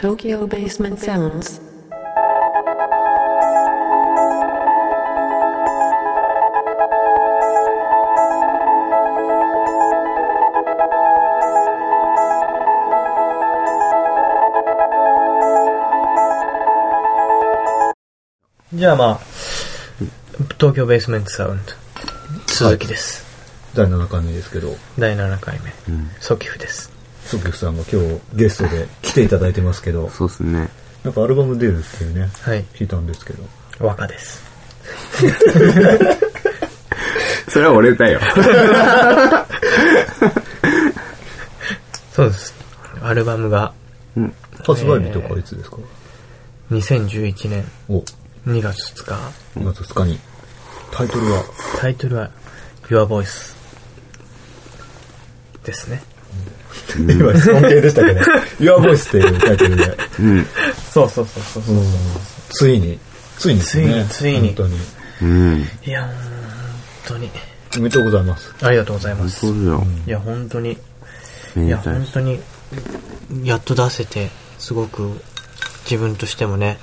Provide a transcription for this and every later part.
Tokyo Basement Sounds. じゃあまあ、東京ベースメントサウンド、鈴木です。第7回目ですけど、第7回目、ソキフです。ソキフさんが今日ゲストで来ていただいてますけど、そうっすね。なんかアルバム出るっていうね、はい、聞いたんですけど。和歌です。それは俺だよ。そうです。アルバムがうん。発売日とかいつですか、2011年お、2月2日。2月2日に。タイトルは、タイトルは Your Voice ですね。今質問系でしたけど、Your Voice っていうタイトルで、うん。そうそうそうそうそう。ついに、ついに。ついについに本当に。うん。いや、本当に。おめでとうございます。ありがとうございます。いや、本当に。いや、本当に、やっと出せて、すごく自分としてもね、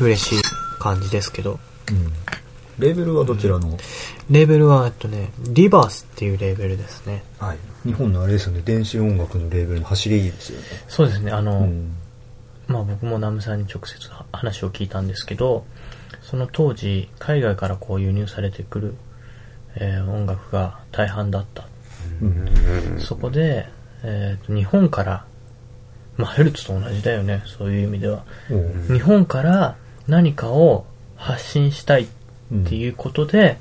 嬉しい感じですけど、うん。レーベルはどちらの、レーベルは、えっとね、リバースっていうレーベルですね。はい。日本のあれですよね、電子音楽のレーベルの走りですよね。そうですね、あの、うん。まあ僕もナムさんに直接話を聞いたんですけど、その当時、海外からこう輸入されてくる、えー音楽が大半だった。うん。そこで、えーと日本から、まあヘルツと同じだよね、そういう意味では。日本から何かを発信したいっていうことで、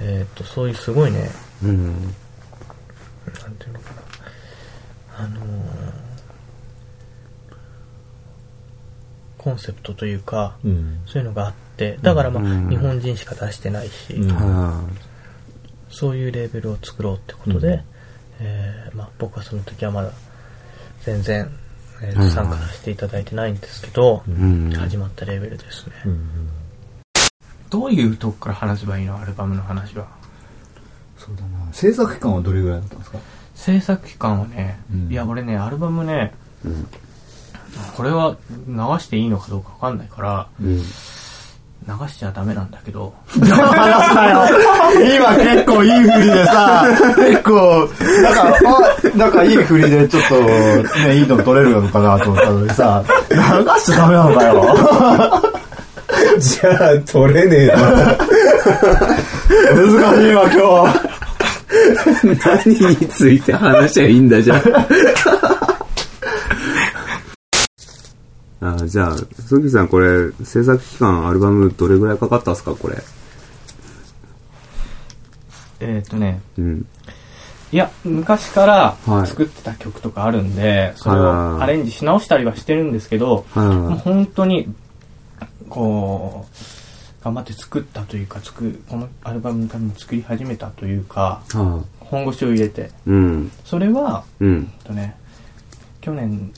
えっ、と、そういうすごいね、うん。なんていうのかな、あのーコンセプトというか、うん。そういうのがあって、だからまあ、うん日本人しか出してないし、そういうレーベルを作ろうってことで、うんえーまあ、僕はその時はまだ全然、えーうん参加させていただいてないんですけど。始まったレーベルですね。うん。どういうとこから話せばいいのアルバムの話は。そうだな。制作期間はどれぐらいだったんですか？制作期間はね、うんいや俺ね、アルバムね、うん。これは流していいのかどうかわかんないから、うん。流しちゃダメなんだけど、今結構いい振りでさ、結構、なんか、あ、なんかいい振りでちょっと、ね、いいの取れるのかなと思ったのにさ、流しちゃダメなのかよ。じゃあ、取れねえな。難しいわ、今日。何について話しゃいいんだじゃん。あじゃあ、ソキさんこれ、制作期間、アルバムどれぐらいかかったんすかこれ？えっ、とね、うん。いや、昔からはい作ってた曲とかあるんで、それをはいアレンジし直したりはしてるんですけど、はいもう本当に、こう、頑張って作ったというか、作るこのアルバムのために作り始めたというか、は本腰を入れて、うん。それは、うん。とね、去年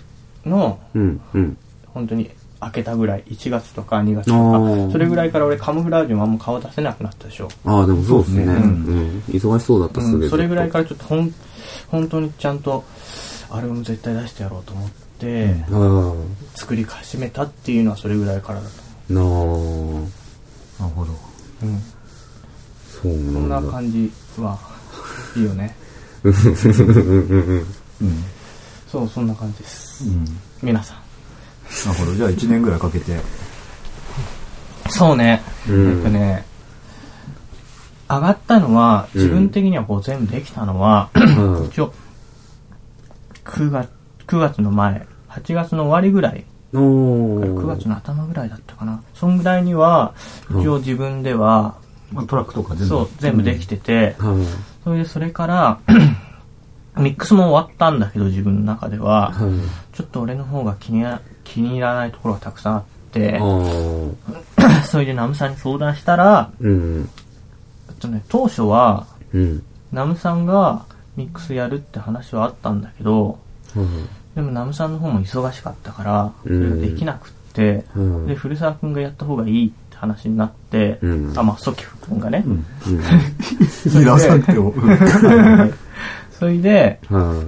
のうん。うん。本当に開けたぐらい、1月とか2月とあか、ーそれぐらいから俺カモフラージュもあんま顔出せなくなったでしょ。ああ、でもそうですね。そうん。忙しそうだったっすね。うん、それぐらいからちょっとほん本当にちゃんとアルバム絶対出してやろうと思って、と作り始めたっていうのはそれぐらいからだとああ。なあ。なるほど。思う。うん。そうそんなだ。なん感じはいいよね。うん。そう、そんな感じです。うん。皆さん。なるほど。じゃあ1年ぐらいかけて。そうね。うんえっとね、上がったのは、自分的にはこう全部できたのは、うん一応、9月、9月の前、8月の終わりぐらい、9月の頭ぐらいだったかな。そんぐらいには、一応自分では、まあ、トラックとか全部。そう、全部できてて、はい。それでそれから、ミックスも終わったんだけど、自分の中では、はい。ちょっと俺の方が気にな気に入らないところがたくさんあって。それでナムさんに相談したら、うん。とね、当初は、うん。ナムさんがミックスやるって話はあったんだけど、はい。でもナムさんの方も忙しかったから、そうんれができなくって、うんで、古澤くんがやった方がいいって話になって、うんあ、まあ、ソキフくんがね、うん。うん。皆さんってよ。それで、は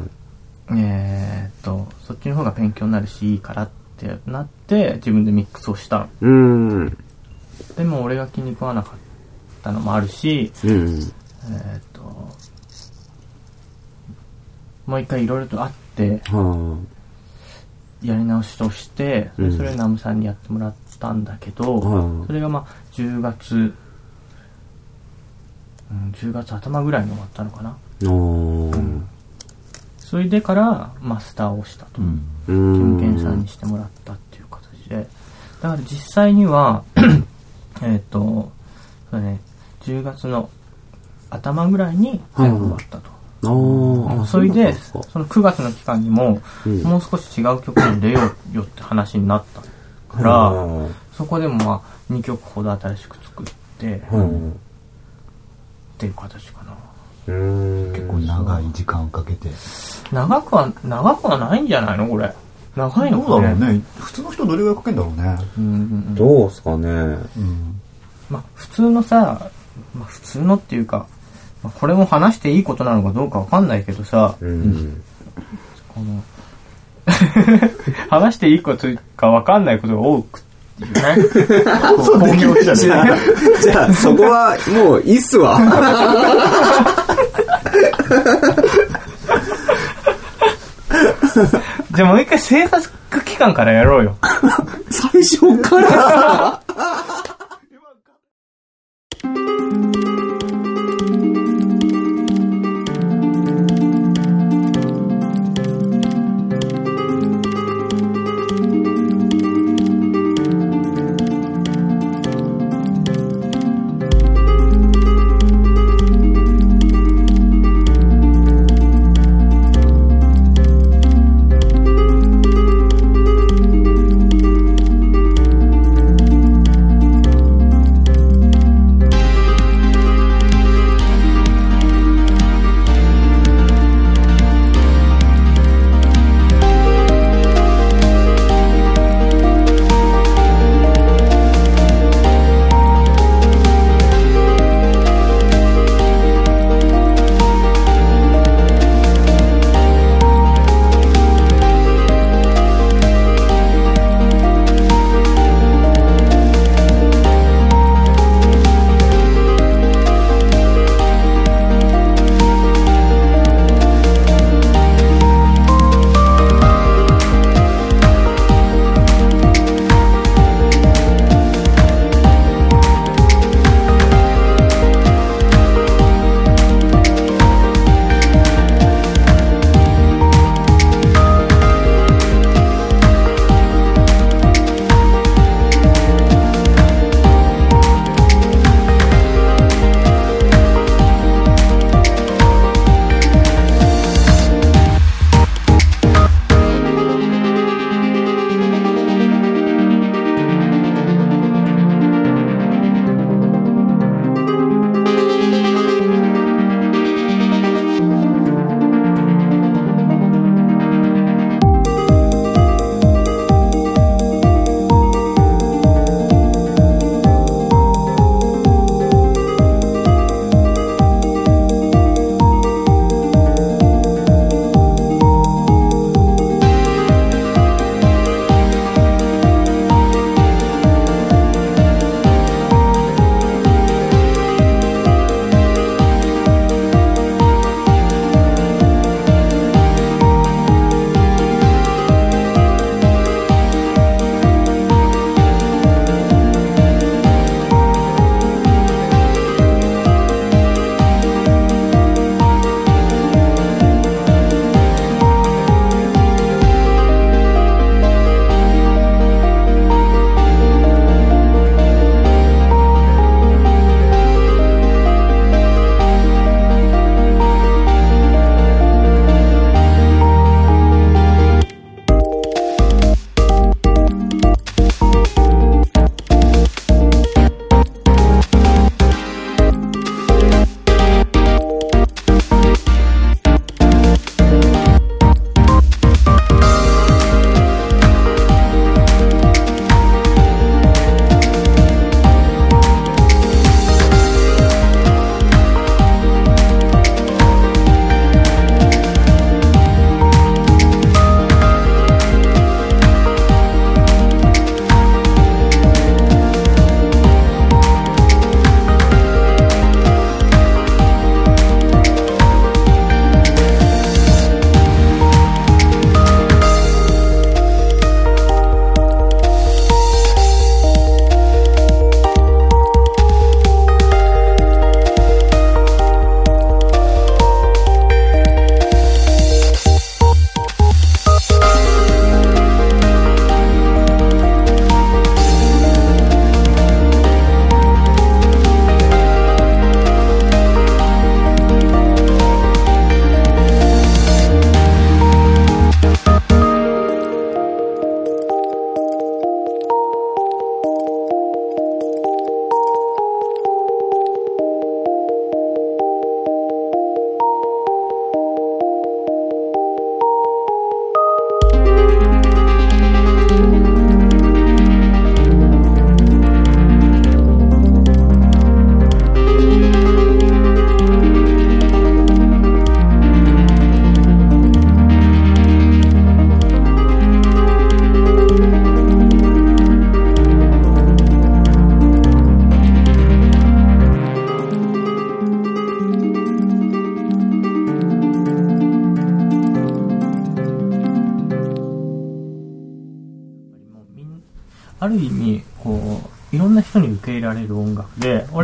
えーっと、そっちの方が勉強になるしいいからってなって、自分でミックスをしたの。うん。でも俺が気に食わなかったのもあるし、うん。えーっと、もう一回いろいろとあって、はやり直しとして、うんそれをナムさんにやってもらったんだけあ。ど、はそれがまあ10月、うん、10月頭ぐらいに終わったのかな。あ。おー。それでからマスターをしたと。うん。さんにしてもらったっていう形で。だから実際には、えっと、そうね、10月の頭ぐらいに全部終わったと。ああ。それで、その9月の期間にも、うんもう少し違う曲に出ようよって話になったから、はそこでもまあ2曲ほど新しく作って、あ。はっていう形かな。あ。うん。結構長い時間かけて。長くは、長くはないんじゃないの？これ。長いどうのかね。だろうね。普通の人どれぐらいかけんだろうね。うんうんうん。どうすかね。うん。まあ、普通のさ、まあ、普通のっていうか、まあ、これも話していいことなのかどうかわかんないけどさ、うん。この、話していいことかわかんないことが多く、ね。こう、でゃあ、じゃあ、そこは、もう、いいっすわ。じゃあもう一回制作期間からやろうよ。最初からさ。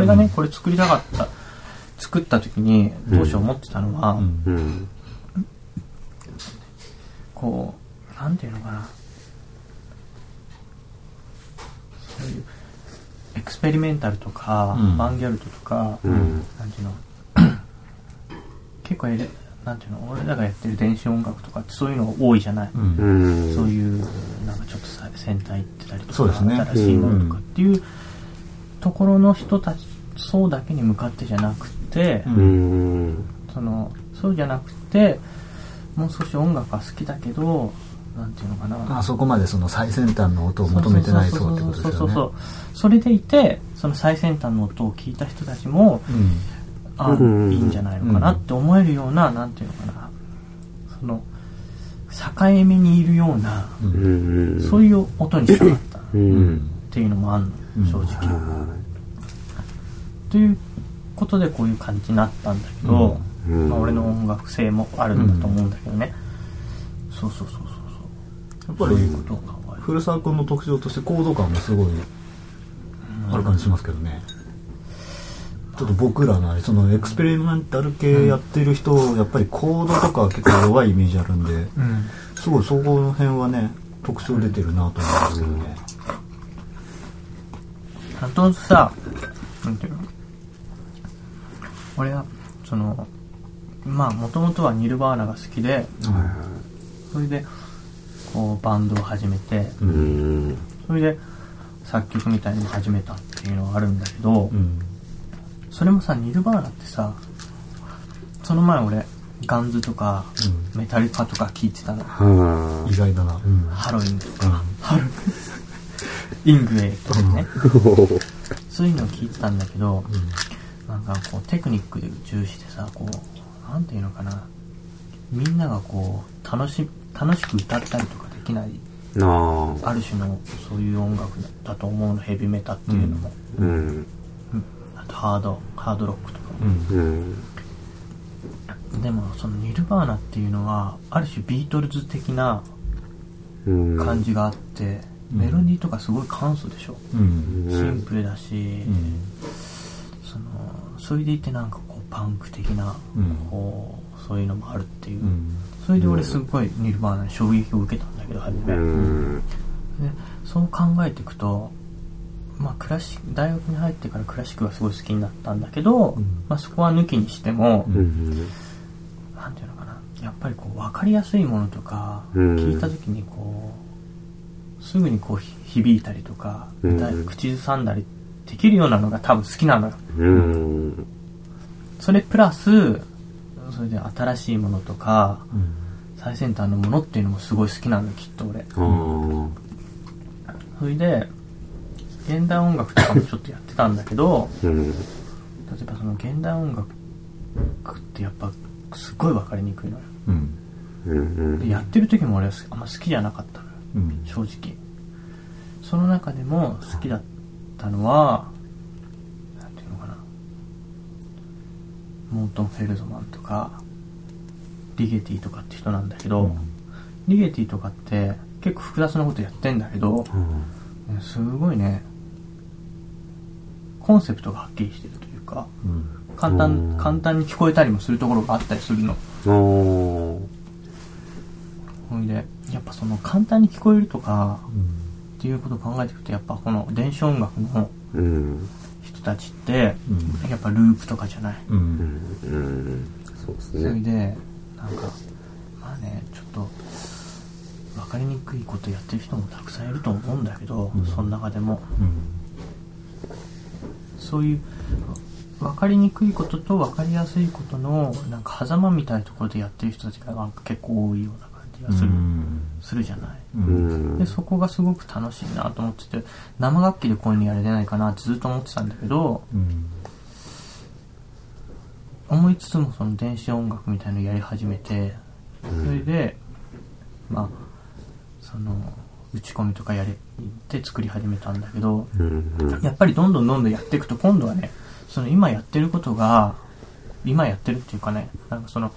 俺がね、これ作りたかった作った時に当初思ってたのは、うんうん。こうなんていうのかなそういうエクスペリメンタルとか、うんバンギャルトとか、うん。なんていうの結構エレなんていうの俺らがやってる電子音楽とかってそういうのが多いじゃない、うんうん。そういうなんかちょっとさ先端行ってたりとかそうですね新しいものとかっていうところの人たちそうだけに向かってじゃなくて、うん。うん。そのそうじゃなくてもう少し音楽が好きだけどなんていうのかな。あそこまでその最先端の音を求めてないそうってことですよね。そうそうそうそれでいてその最先端の音を聞いた人たちもうん。あうんいいんじゃないのかなって思えるような、なんていうのかな。その境目にいるような、うん。うん。そういう音にしたかったっうん。ていうのもあるうんの正直、はということでこういう感じになったんだけど、うん。まあ、俺の音楽性もあるんだと思うんだけどね、そうそうそうそうやっぱりそう。そういうことを考える。古澤君の特徴としてコード感もすごいある感じしますけどね。ちょっと僕らのそのエクスペリメンタル系やってる人、やっぱりコードとか結構弱いイメージあるんでうん。すごいそこの辺はね特徴出てるなと思うんですけどね。あとさ、なんていうの？俺は、その、まあ、もともとはニルバーナが好きで、それで、こう、バンドを始めて、い。うん。それで、作曲みたいに始めたっていうのがあるんだけど、うん。それもさ、ニルバーナってさ、その前俺、ガンズとか、メタリカとか聞いてたの。は意外だな。うん。ハロウィンとか、うん。ハロウィン、イングウェイとかね。そういうのを聞いてたんだけど、なんかこうテクニックで重視してさ、こう、なんていうのかな、みんながこう、楽し、楽しく歌ったりとかできない、あ。なあ。ある種のそういう音楽だと思うの、ヘビメタっていうのも。うん。うんあとハード、ハードロックとか。うんうん。でもそのニルバーナっていうのは、ある種ビートルズ的なうん。感じがあって、うんメロディーとかすごい簡素でしょ。うんシンプルだし、それでいてなんかこうパンク的な、うん。こうそういうのもあるっていう、うん。それで俺すっごいニルバーナに衝撃を受けたんだけど初め、うでん。そう考えていくとまあクラシ大学に入ってからクラシックがすごい好きになったんだけど、うん。まあ、そこは抜きにしても、うん。なんていうのかな。やっぱりこう分かりやすいものとか、うん。聞いた時にこうすぐにこうひ響いたりとか、うん。口ずさんだりできるようなのが多分好きなのようん。それプラスそれで新しいものとかうん最先端のものっていうのもすごい好きなのよきっと俺。それで現代音楽とかもちょっとやってたんだけどうん。例えばその現代音楽ってやっぱすっごい分かりにくいのようんうん。でやってる時も俺はあんま好きじゃなかったのようん正直その中でも好きだったのはなんていうのかな。モートン・フェルドマンとかリゲティとかって人なんだけど、リゲティとかって結構複雑なことやってんだけど、ねすごいねコンセプトがはっきりしてるというかうん。簡単うん。簡単に聞こえたりもするところがあったりするの。ほいでやっぱその簡単に聞こえるとかっていうことを考えていくとやっぱこの電子音楽のうん。人たちってうん。やっぱループとかじゃない、うん。うん。そうですね。それでなんかまあねちょっと分かりにくいことやってる人もたくさんいると思うんだけど、うん。その中でも。うん。そういう分かりにくいことと分かりやすいことのなんか狭間みたいなところでやってる人たちがなんか結構多いような感じがする,、するじゃないうん。でそこがすごく楽しいなと思ってて生楽器でこういうのやれないかなってずっと思ってたんだけどうん思いつつもその電子音楽みたいのやり始めてそれでまあその打ち込みとかやれて作り始めたんだけどうん。やっぱりどんどんどんどんやっていくと今度はねその今やってることが今やってるっていうかねなんかその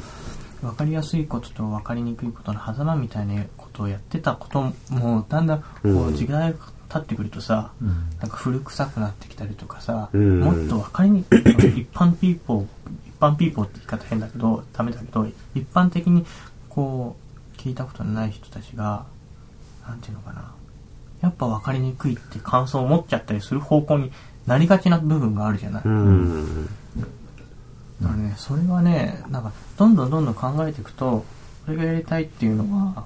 分かりやすいことと分かりにくいことの狭間みたいなことをやってたこともだんだんこううん時代が経ってくるとさ、うん。なんか古臭くなってきたりとかさ、うん。もっと分かりにくい。一般ピーポー一般ピーポーって言い方変だけどダメだけど一般的にこう聞いたことのない人たちがなんていうのかな。やっぱ分かりにくいって感想を持っちゃったりする方向になりがちな部分があるじゃない、うん。だからね、それはね、なんか、どんどんどんどん考えていくと、俺がやりたいっていうのは、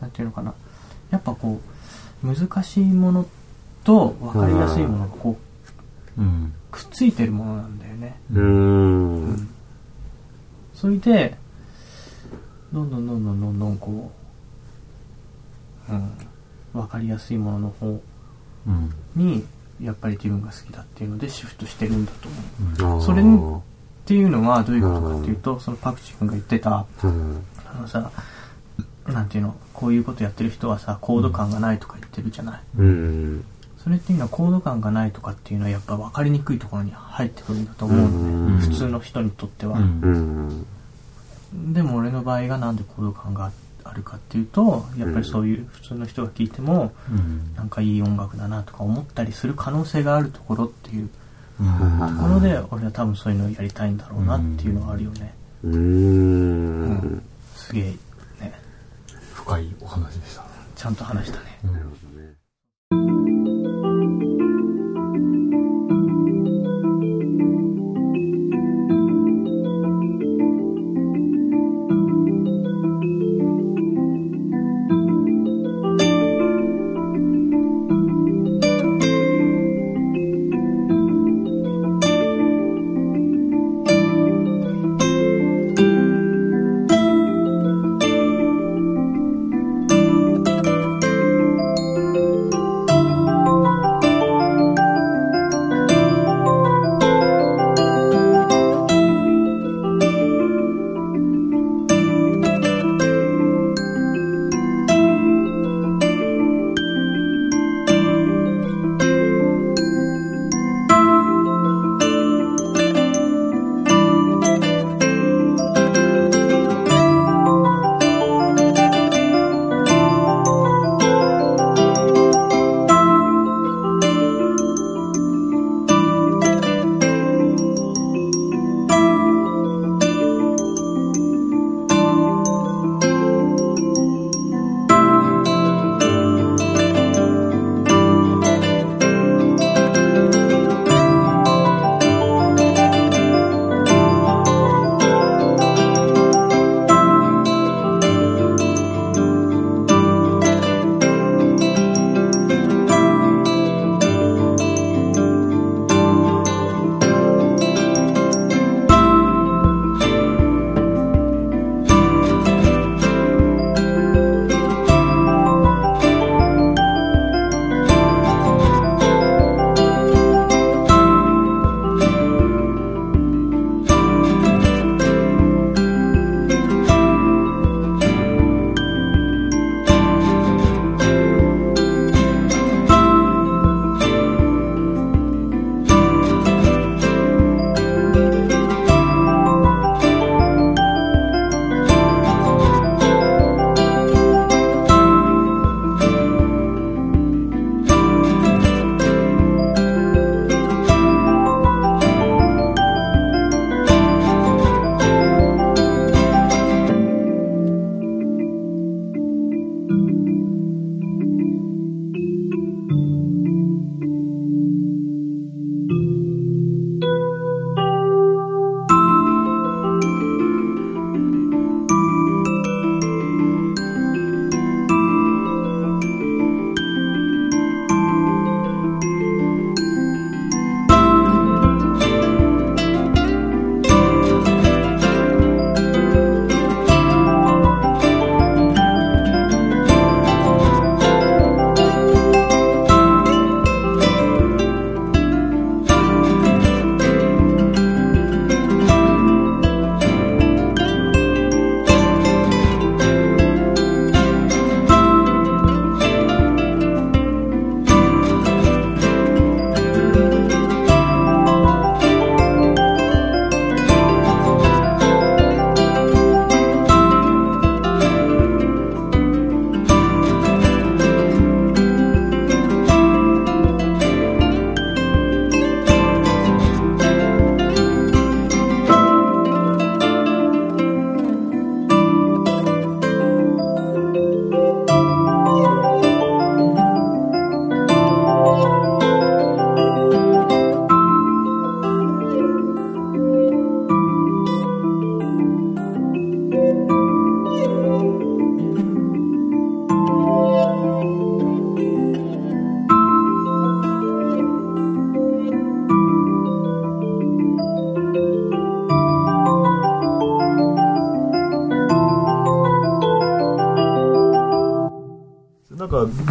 なんていうのかな。やっぱこう、難しいものと分かりやすいものがこう、うん。くっついてるものなんだよね。うん。それで、どんどんどんどんどんどんこう、うん、分かりやすいものの方うん。に、やっぱり自分が好きだっていうのでシフトしてるんだと思う。あーそれっていうのはどういうことかっていうと、そのパクチー君が言ってた、うんあのさ、なんていうの、こういうことやってる人はさ、コード感がないとか言ってるじゃない？うん。それっていうのはコード感がないとかっていうのはやっぱ分かりにくいところに入ってくるんだと思うのうんね。普通の人にとっては。うんうん。でも俺の場合がなんでコード感があるかっていうと、やっぱりそういう普通の人が聴いても、うん。なんかいい音楽だなとか思ったりする可能性があるところっていううんところで、俺は多分そういうのをやりたいんだろうなっていうのがあるよね。う。うんん。すげえ、ね。深いお話でした。ちゃんと話したね。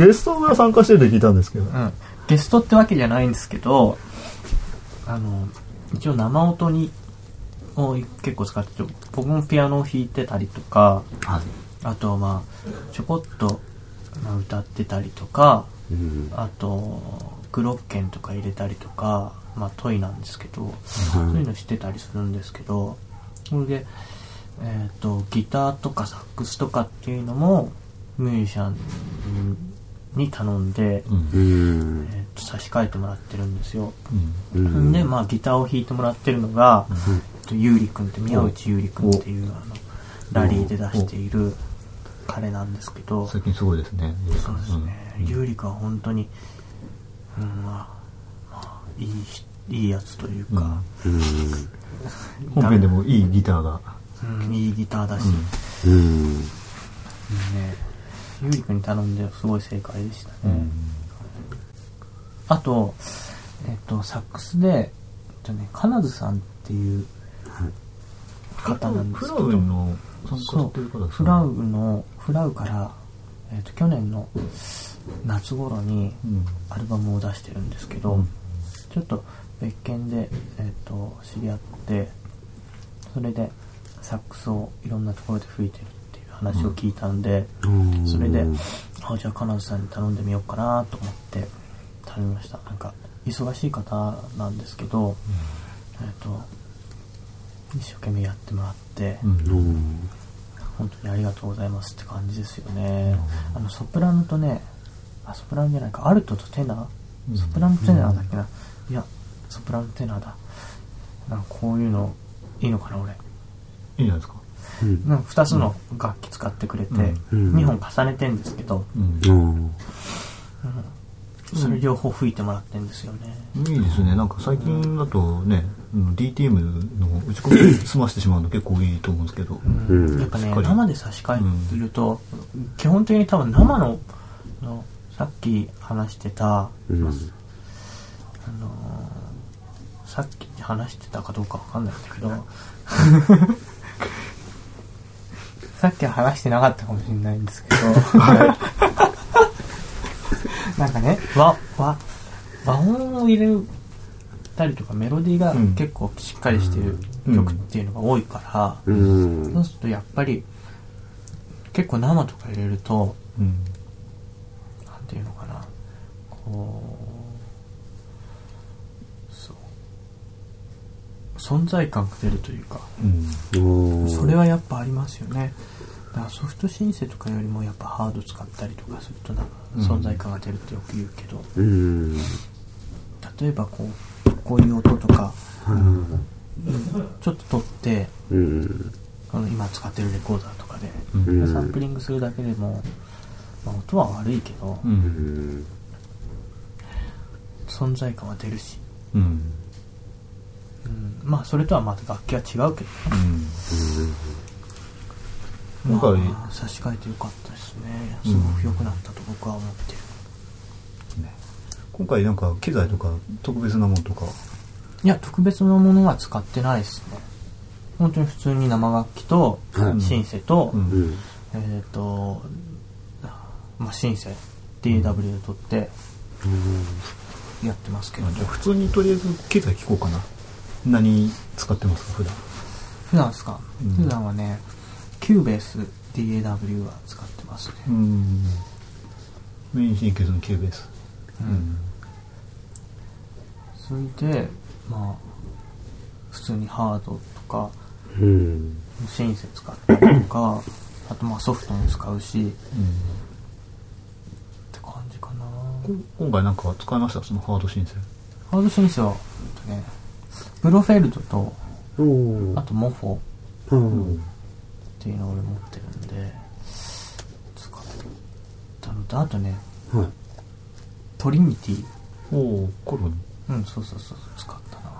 ゲストが参加してるって聞いたんですけど。うん、ゲストってわけじゃないんですけどあの一応生音にを結構使ってて僕もピアノを弾いてたりとかはい。あとまあちょこっと、まあ、歌ってたりとかうん。あとグロッケンとか入れたりとかまあトイなんですけど、そういうのしてたりするんですけどそれでえっ、とギターとかサックスとかっていうのもミュージシャンに頼んで、うん。うん。えーと差し替えてもらってるんですよ、うん。うん。でまあギターを弾いてもらってるのが、えっとゆうりくんって宮内ゆうりくんっていうあのラリーで出している彼なんですけど最近すごいですね。そうですね、ゆうりくんは本当に、うんまあ、まあいいしいいやつというか、うん。本編でもいいギターが。うんいいギターだし、うんうん。うんねゆうりくんに頼んですごい正解でしたね、うん。あと、えっと、サックスで、えっとね、金津さんっていう方なんですフラけど、ウの参加そしてる方う、フラウの、フラウから、えっと、去年の夏頃にうん。アルバムを出してるんですけど、うん。ちょっと別件で、えっと、知り合って、それでサックスをいろんなところで吹いてる話を聞いたんで、うんそれで、あ、じゃあ金津さんに頼んでみようかなと思って頼みました。なんか、忙しい方なんですけど、えっ、と、一生懸命やってもらって。本当にありがとうございますって感じですよね。あの、ソプラノとね、あ、ソプラノじゃないか、アルトとテナうんーソプラノテナーだっけな、いや、ソプラノテナーだ。なんかこういうの、いいのかな、俺。いいじゃないですか？うん。なんか二つの楽器使ってくれて、うん二本重ねてんですけど、うん。うん。それ両方吹いてもらってんですよね。いいですね。なんか最近だとね、うん DTM の打ち込み済ましてしまうの結構いいと思うんですけど。うんやっぱね生で差し替えると、基本的に多分生ののさっき話してた、うん。あのーさっき話してたかどうかわかんないんだけど さっきは話してなかったかもしれないんですけど。なんかね和和和音を入れたりとかメロディーがうん。結構しっかりしてるうん。曲っていうのが多いから、うん。そうするとやっぱり結構生とか入れるとうん。なんていうのかなこうそう存在感が出るというかうん。それはやっぱありますよねだからソフトシンセとかよりもやっぱハード使ったりとかするとなんかうん存在感が出るってよく言うけど、うん。例えばこうこういう音とかうん。ちょっと取ってうん。この今使ってるレコーダーとかで、うんサンプリングするだけでも、まあ、音は悪いけど。存在感は出るし、うん。うん、まあそれとはまた楽器は違うけどうん。まあ差し替えてよかったですね。すごく良くなったと僕は思ってる、ね。今回なんか機材とか特別なものとか。いや特別なものは使ってないですね。本当に普通に生楽器とはい。シンセと。えっ、とまあシンセ DAW で録ってやってますけど、じゃあ普通にとりあえず機材聞こうかな。何使ってますか普段？普段ですか、うん普段はね Cubase DAW は使ってますね、うん。メインシーケンサーの Cubase。うんそれでまあ普通にハードとかうん。シンセ使ったりとか あとまあソフトも使うしって感じかなこ今回なんか使いました？そのハードシンセ。ハードシンセはえっとね Blofeld とあと Mopho うん。っていうのを俺持ってるんで使ったのとあとねはい。トリニティおおコロに。うんそうそうそう使ったな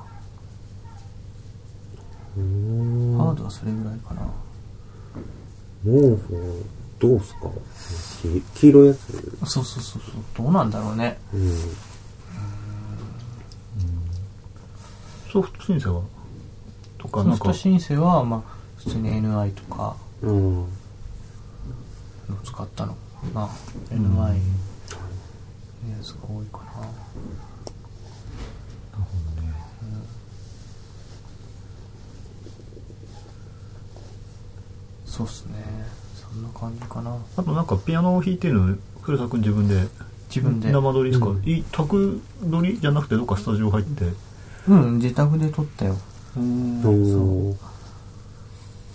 うーんハードはそれぐらいかな毛布、どうすか？き黄色いやつ？そうそうそうそうどうなんだろうねうん。ソフトシンセは？とかなんか。ソフト。シンセはまあ普通に NI とか。使ったのかな。NI つが多いかな。そうっすね。そんな感じかな。あとなんかピアノを弾いてるの古田君自分で。自分で。生撮りですか、うん。い宅撮りじゃなくてどっかスタジオ入って。うん自宅で撮ったよ。おー。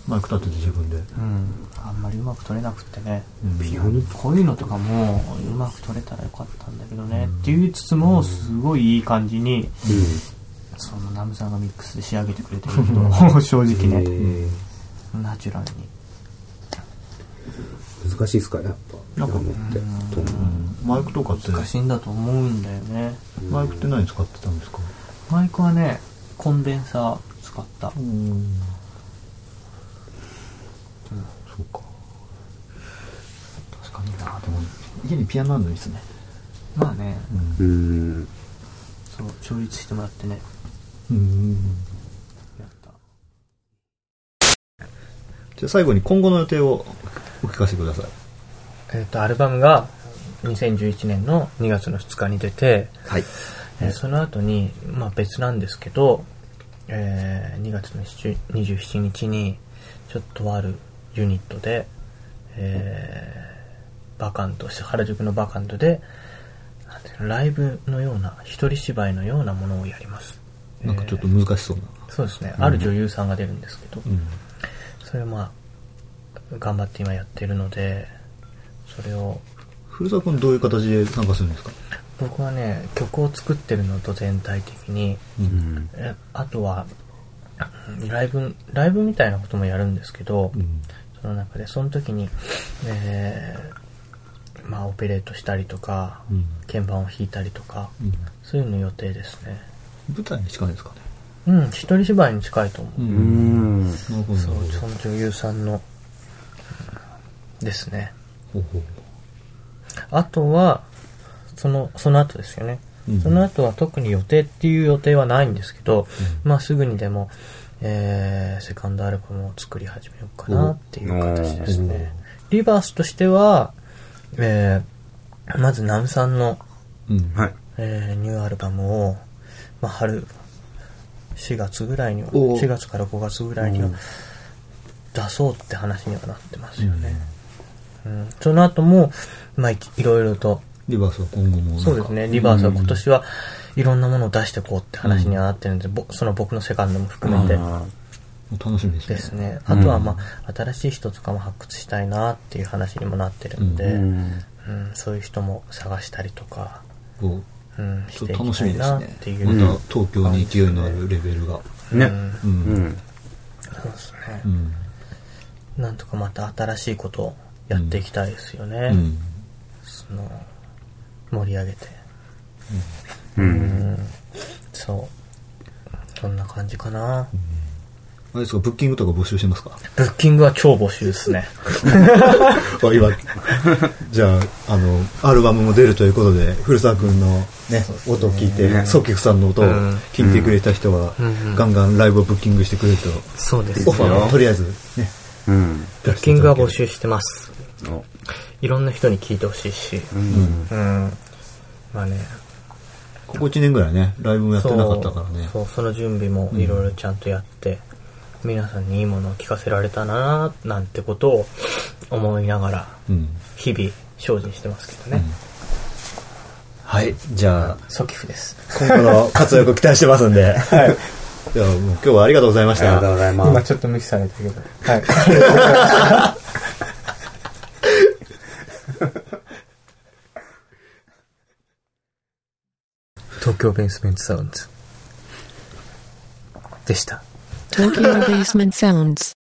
マイク立てて自分で。うん。あんまりうまく撮れなくってね。うん。ピアノこういうのとかもうまく撮れたらよかったんだけどね、って言いつつもすごいいい感じに、そのナムさんがミックスで仕上げてくれてるけど 正直えね、ー。ナチュラルに。難しいっすかやっぱ。なんかって。とうん。マイクとかって難しいんだと思うんだよね。マイクって何使ってたんですか？マイクはねコンデンサー使った。うん。そうか。確かになでも家にピアノあるのいいっすね。まあね。うん。そう調律してもらってね。うん。やった。じゃあ最後に今後の予定をお聞かせください。えっ、とアルバムが2011年の2月の2日に出て、はいえーその後に、まあ、別なんですけど、えー2月の7 27日にちょっとあるユニットで、えーバカントして原宿のバカントでライブのような一人芝居のようなものをやります。なんかちょっと難しそうな、そうですね、ある女優さんが出るんですけど、うん。それをまあ頑張って今やってるのでそれを古澤君どういう形で参加するんですか？僕はね曲を作ってるのと全体的に。うん。えあとはうんライブライブみたいなこともやるんですけど、うん。その中でその時に、えーまあオペレートしたりとか、うん。鍵盤を弾いたりとか、うん。そういうの予定ですね。舞台に近いんですかね。うん一人芝居に近いと思う、うん。そうその女優さんのうんですね。ほうほう。あとはそのその後ですよね、うん。その後は特に予定っていう予定はないんですけど、まあすぐにでも、えーセカンドアルバムを作り始めようかなっていう形ですね。リバースとしては、えーまずナムさんの、うん。はい。えーニューアルバムを、まあ春、4月ぐらいには、お4月から5月ぐらいには出そうって話にはなってますよね。うん、その後も、まあいいろいろとリバースは今後もそうですね、リバースは今年はいろんなものを出していこうって話にはなってるんで、ぼその僕のセカンドも含めて。楽しみですね。ですね。あとはまあ、新しい人とかも発掘したいなっていう話にもなってるんで、ーうん。うんそういう人も探したりとか、こう。ん、していきと楽したみですいなっねていう。また東京に勢いのあるレベルが。ねうん。うん。うん。そうですね。う。んなんとかまた新しいことをやっていきたいですよね。うん。その盛り上げて。ううん。ん、そう。そんな感じかな。あれですか？ブッキングとか募集してますか？ブッキングは超募集ですね。あ今。じゃああのアルバムも出るということで古澤君のね音を聞いてねソキフさんの音をうん。聞いてくれた人は、ガンガンライブをブッキングしてくれると、そうですオファーをとりあえずねうん。ブッキングは募集してます。おいろんな人に聞いてほしいし。うんうん。まあね。ここ1年ぐらいねライブもやってなかったからねそう、その準備もいろいろちゃんとやって、皆さんにいいものを聞かせられたななんてことを思いながら、うん日々精進してますけどね。はいじゃあソキフです。今後の活躍を期待してますんで、はい、ではもう今日はありがとうございましたありがとうございますちょっと無視されたけど。はい。東京ベースメントサウンズでした。Tokyo Basement Sounds.